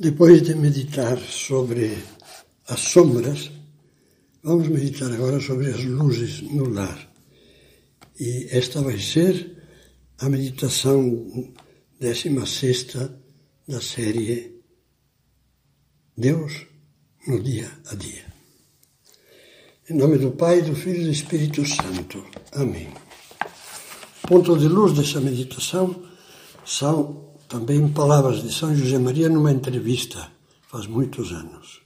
Depois de meditar sobre as sombras, vamos meditar agora sobre as luzes no lar. E esta vai ser a meditação décima sexta da série Deus no dia a dia. Em nome do Pai, do Filho e do Espírito Santo. Amém. O ponto de luz dessa meditação são também palavras de São José Maria numa entrevista, faz muitos anos.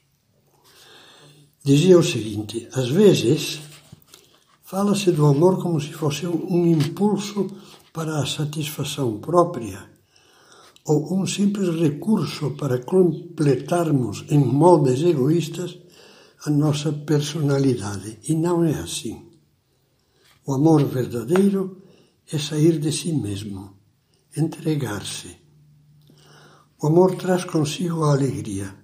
Dizia o seguinte: às vezes fala-se do amor como se fosse um impulso para a satisfação própria ou um simples recurso para completarmos em moldes egoístas a nossa personalidade. E não é assim. O amor verdadeiro é sair de si mesmo, entregar-se o amor traz consigo a alegria,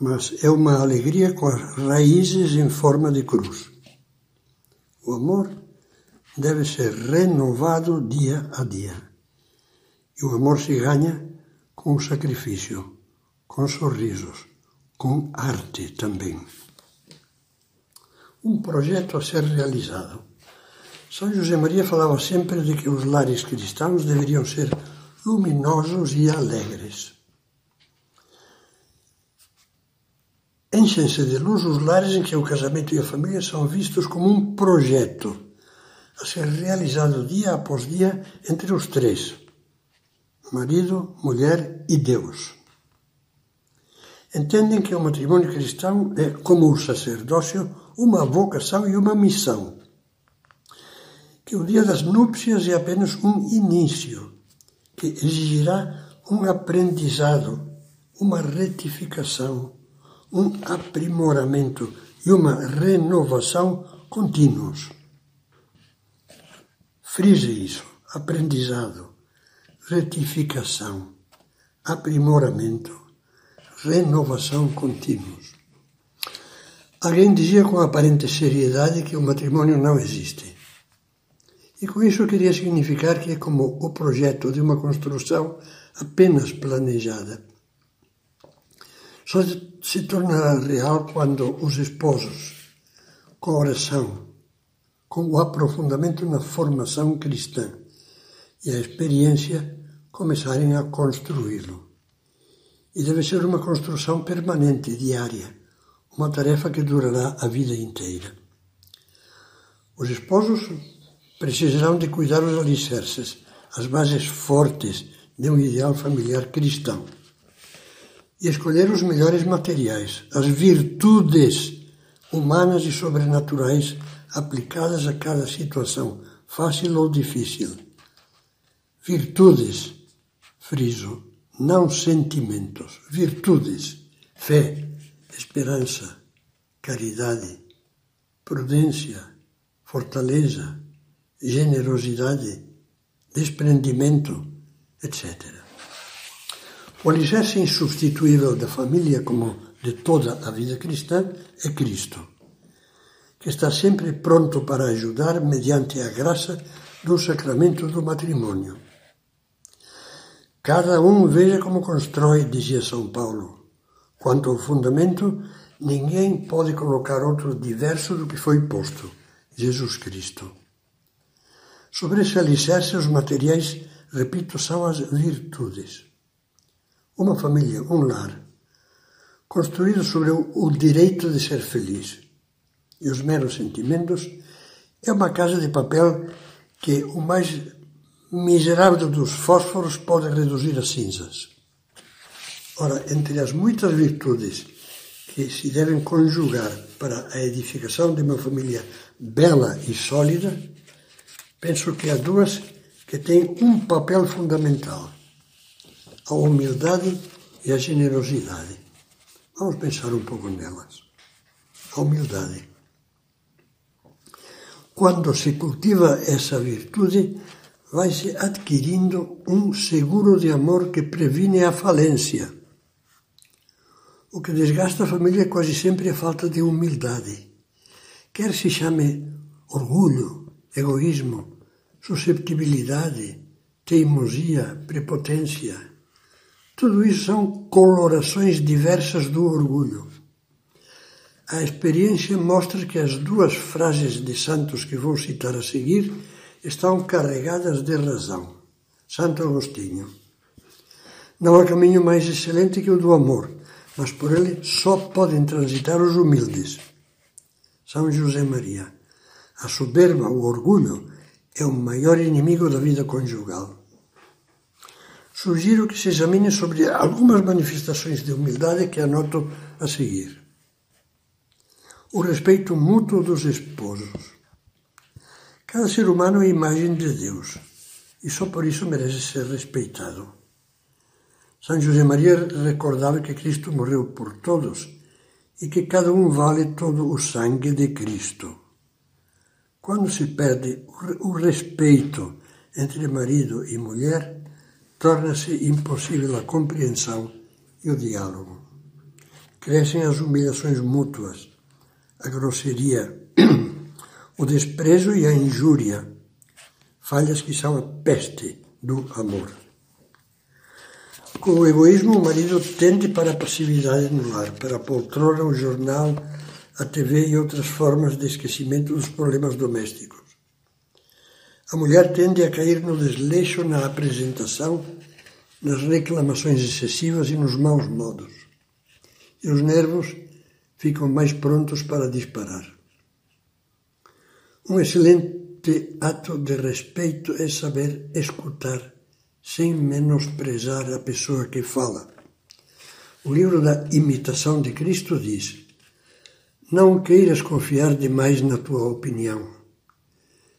mas é uma alegria com as raízes em forma de cruz. O amor deve ser renovado dia a dia. E o amor se ganha com sacrifício, com sorrisos, com arte também. Um projeto a ser realizado. São José Maria falava sempre de que os lares cristãos deveriam ser luminosos e alegres. Enchem-se de luz os lares em que o casamento e a família são vistos como um projeto a ser realizado dia após dia entre os três: marido, mulher e Deus. Entendem que o matrimônio cristão é, como o sacerdócio, uma vocação e uma missão. Que o dia das núpcias é apenas um início que exigirá um aprendizado, uma retificação, um aprimoramento e uma renovação contínuos. Frise isso: aprendizado, retificação, aprimoramento, renovação contínuos. Alguém dizia com aparente seriedade que o matrimônio não existe. E com isso eu queria significar que é como o projeto de uma construção apenas planejada. Só se tornará real quando os esposos, com oração, com o aprofundamento na formação cristã e a experiência, começarem a construí-lo. E deve ser uma construção permanente, diária, uma tarefa que durará a vida inteira. Os esposos precisarão de cuidar os alicerces, as bases fortes de um ideal familiar cristão e escolher os melhores materiais, as virtudes humanas e sobrenaturais aplicadas a cada situação, fácil ou difícil. Virtudes, friso, não sentimentos, virtudes, fé, esperança, caridade, prudência, fortaleza, generosidade, desprendimento, etc. O alicerce insubstituível da família, como de toda a vida cristã, é Cristo, que está sempre pronto para ajudar mediante a graça do sacramento do matrimônio. Cada um veja como constrói, dizia São Paulo. Quanto ao fundamento, ninguém pode colocar outro diverso do que foi posto, Jesus Cristo. Sobre esse alicerce, os materiais, repito, são as virtudes. Uma família, um lar, construído sobre o direito de ser feliz e os meros sentimentos, é uma casa de papel que o mais miserável dos fósforos pode reduzir a cinzas. Ora, entre as muitas virtudes que se devem conjugar para a edificação de uma família bela e sólida, penso que há duas que têm um papel fundamental: a humildade e a generosidade. Vamos pensar um pouco nelas. A humildade. Quando se cultiva essa virtude, vai-se adquirindo um seguro de amor que previne a falência. O que desgasta a família é quase sempre a falta de humildade. Quer se chame orgulho, egoísmo, susceptibilidade, teimosia, prepotência. Tudo isso são colorações diversas do orgulho. A experiência mostra que as duas frases de santos que vou citar a seguir estão carregadas de razão. Santo Agostinho. Não há caminho mais excelente que o do amor, mas por ele só podem transitar os humildes. São José Maria. A soberba, o orgulho, é o maior inimigo da vida conjugal. Sugiro que se examine sobre algumas manifestações de humildade que anoto a seguir. O respeito mútuo dos esposos. Cada ser humano é imagem de Deus e só por isso merece ser respeitado. São José Maria recordava que Cristo morreu por todos e que cada um vale todo o sangue de Cristo. Quando se perde o respeito entre marido e mulher, torna-se impossível a compreensão e o diálogo. Crescem as humilhações mútuas, a grosseria, o desprezo e a injúria, falhas que são a peste do amor. Com o egoísmo, o marido tende para a passividade no lar, para a poltrona, o jornal, a TV e outras formas de esquecimento dos problemas domésticos. A mulher tende a cair no desleixo na apresentação, nas reclamações excessivas e nos maus modos. E os nervos ficam mais prontos para disparar. Um excelente ato de respeito é saber escutar sem menosprezar a pessoa que fala. O livro da Imitação de Cristo diz: Não queiras confiar demais na tua opinião.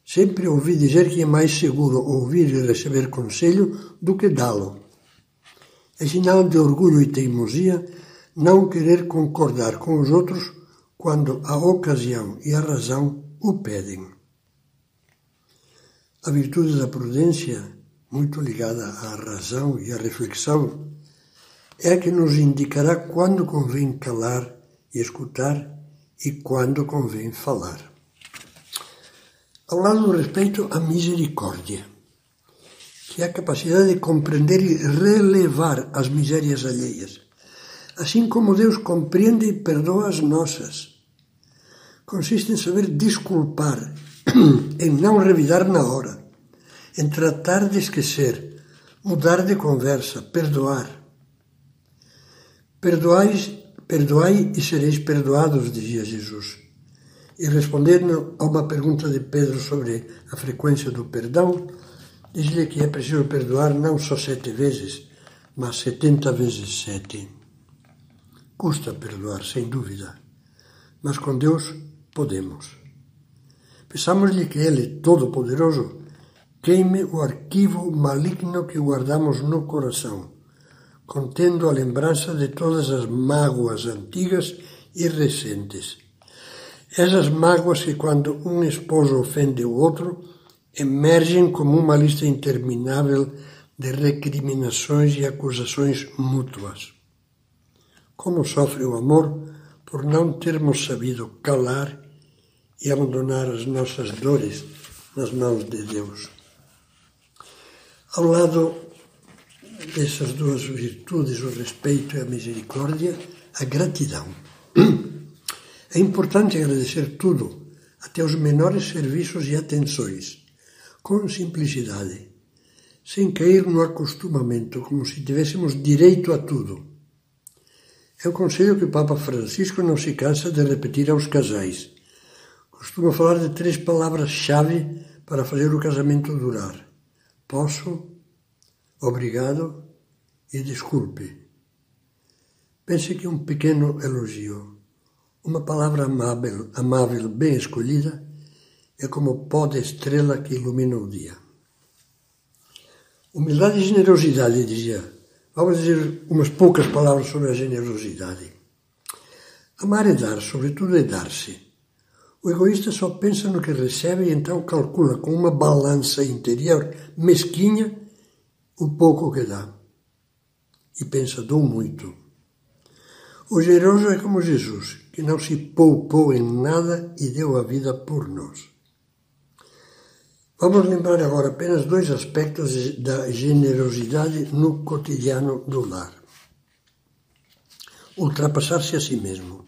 Sempre ouvi dizer que é mais seguro ouvir e receber conselho do que dá-lo. É sinal de orgulho e teimosia não querer concordar com os outros quando a ocasião e a razão o pedem. A virtude da prudência muito ligada à razão e à reflexão, é a que nos indicará quando convém calar e escutar e quando convém falar. Ao lado do respeito, a misericórdia, que é a capacidade de compreender e relevar as misérias alheias, assim como Deus compreende e perdoa as nossas. Consiste em saber desculpar, em não revidar na hora em tratar de esquecer, mudar de conversa, perdoar. Perdoais, perdoai e sereis perdoados, dizia Jesus. E respondendo a uma pergunta de Pedro sobre a frequência do perdão, diz-lhe que é preciso perdoar não só sete vezes, mas setenta vezes sete. Custa perdoar, sem dúvida, mas com Deus podemos. Peçamos-lhe que Ele, Todo-Poderoso, queime o arquivo maligno que guardamos no coração, contendo a lembrança de todas as mágoas antigas e recentes. Essas mágoas que, quando um esposo ofende o outro, emergem como uma lista interminável de recriminações e acusações mútuas. Como sofre o amor por não termos sabido calar e abandonar as nossas dores nas mãos de Deus. Ao lado dessas duas virtudes, o respeito e a misericórdia, a gratidão. É importante agradecer tudo, até os menores serviços e atenções, com simplicidade, sem cair no acostumamento, como se tivéssemos direito a tudo. É o conselho que o Papa Francisco não se cansa de repetir aos casais. Costuma falar de três palavras-chave para fazer o casamento durar Posso, obrigado e desculpe. Pense que um pequeno elogio, uma palavra amável, amável bem escolhida, é como pó de estrela que ilumina o dia. Humildade e generosidade, dizia. Vamos dizer umas poucas palavras sobre a generosidade. Amar é dar, sobretudo é dar-se. O egoísta só pensa no que recebe e então calcula com uma balança interior mesquinha o pouco que dá. E pensa, dou muito. O generoso é como Jesus, que não se poupou em nada e deu a vida por nós. Vamos lembrar agora apenas dois aspectos da generosidade no cotidiano do lar. Ultrapassar-se a si mesmo.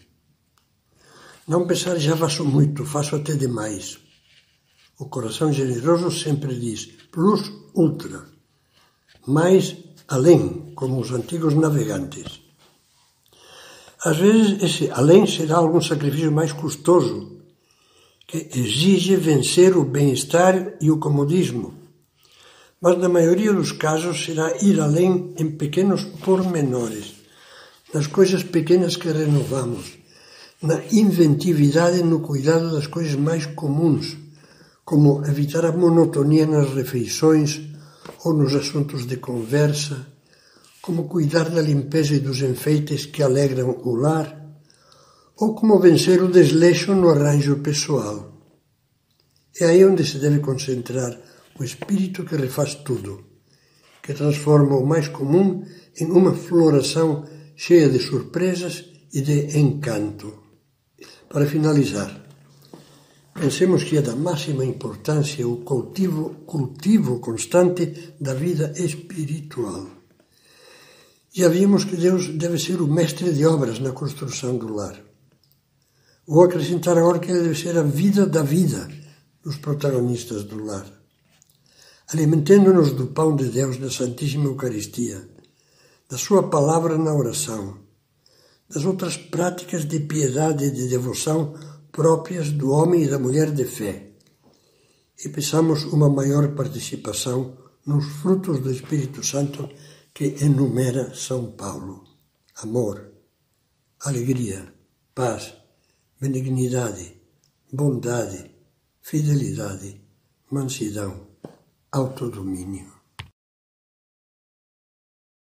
Não pensar já faço muito, faço até demais. O coração generoso sempre diz plus ultra, mais além, como os antigos navegantes. Às vezes esse além será algum sacrifício mais custoso, que exige vencer o bem-estar e o comodismo. Mas na maioria dos casos será ir além em pequenos pormenores, nas coisas pequenas que renovamos, na inventividade no cuidado das coisas mais comuns, como evitar a monotonia nas refeições ou nos assuntos de conversa, como cuidar da limpeza e dos enfeites que alegram o lar, ou como vencer o desleixo no arranjo pessoal. É aí onde se deve concentrar o espírito que refaz tudo, que transforma o mais comum em uma floração cheia de surpresas e de encanto. Para finalizar, pensemos que é da máxima importância o cultivo, cultivo constante da vida espiritual. Já vimos que Deus deve ser o mestre de obras na construção do lar. Vou acrescentar agora que ele deve ser a vida da vida dos protagonistas do lar. Alimentando-nos do pão de Deus na Santíssima Eucaristia, da Sua palavra na oração, das outras práticas de piedade e de devoção próprias do homem e da mulher de fé. E peçamos uma maior participação nos frutos do Espírito Santo que enumera São Paulo: amor, alegria, paz benignidade, bondade, fidelidade, mansidão, autodomínio.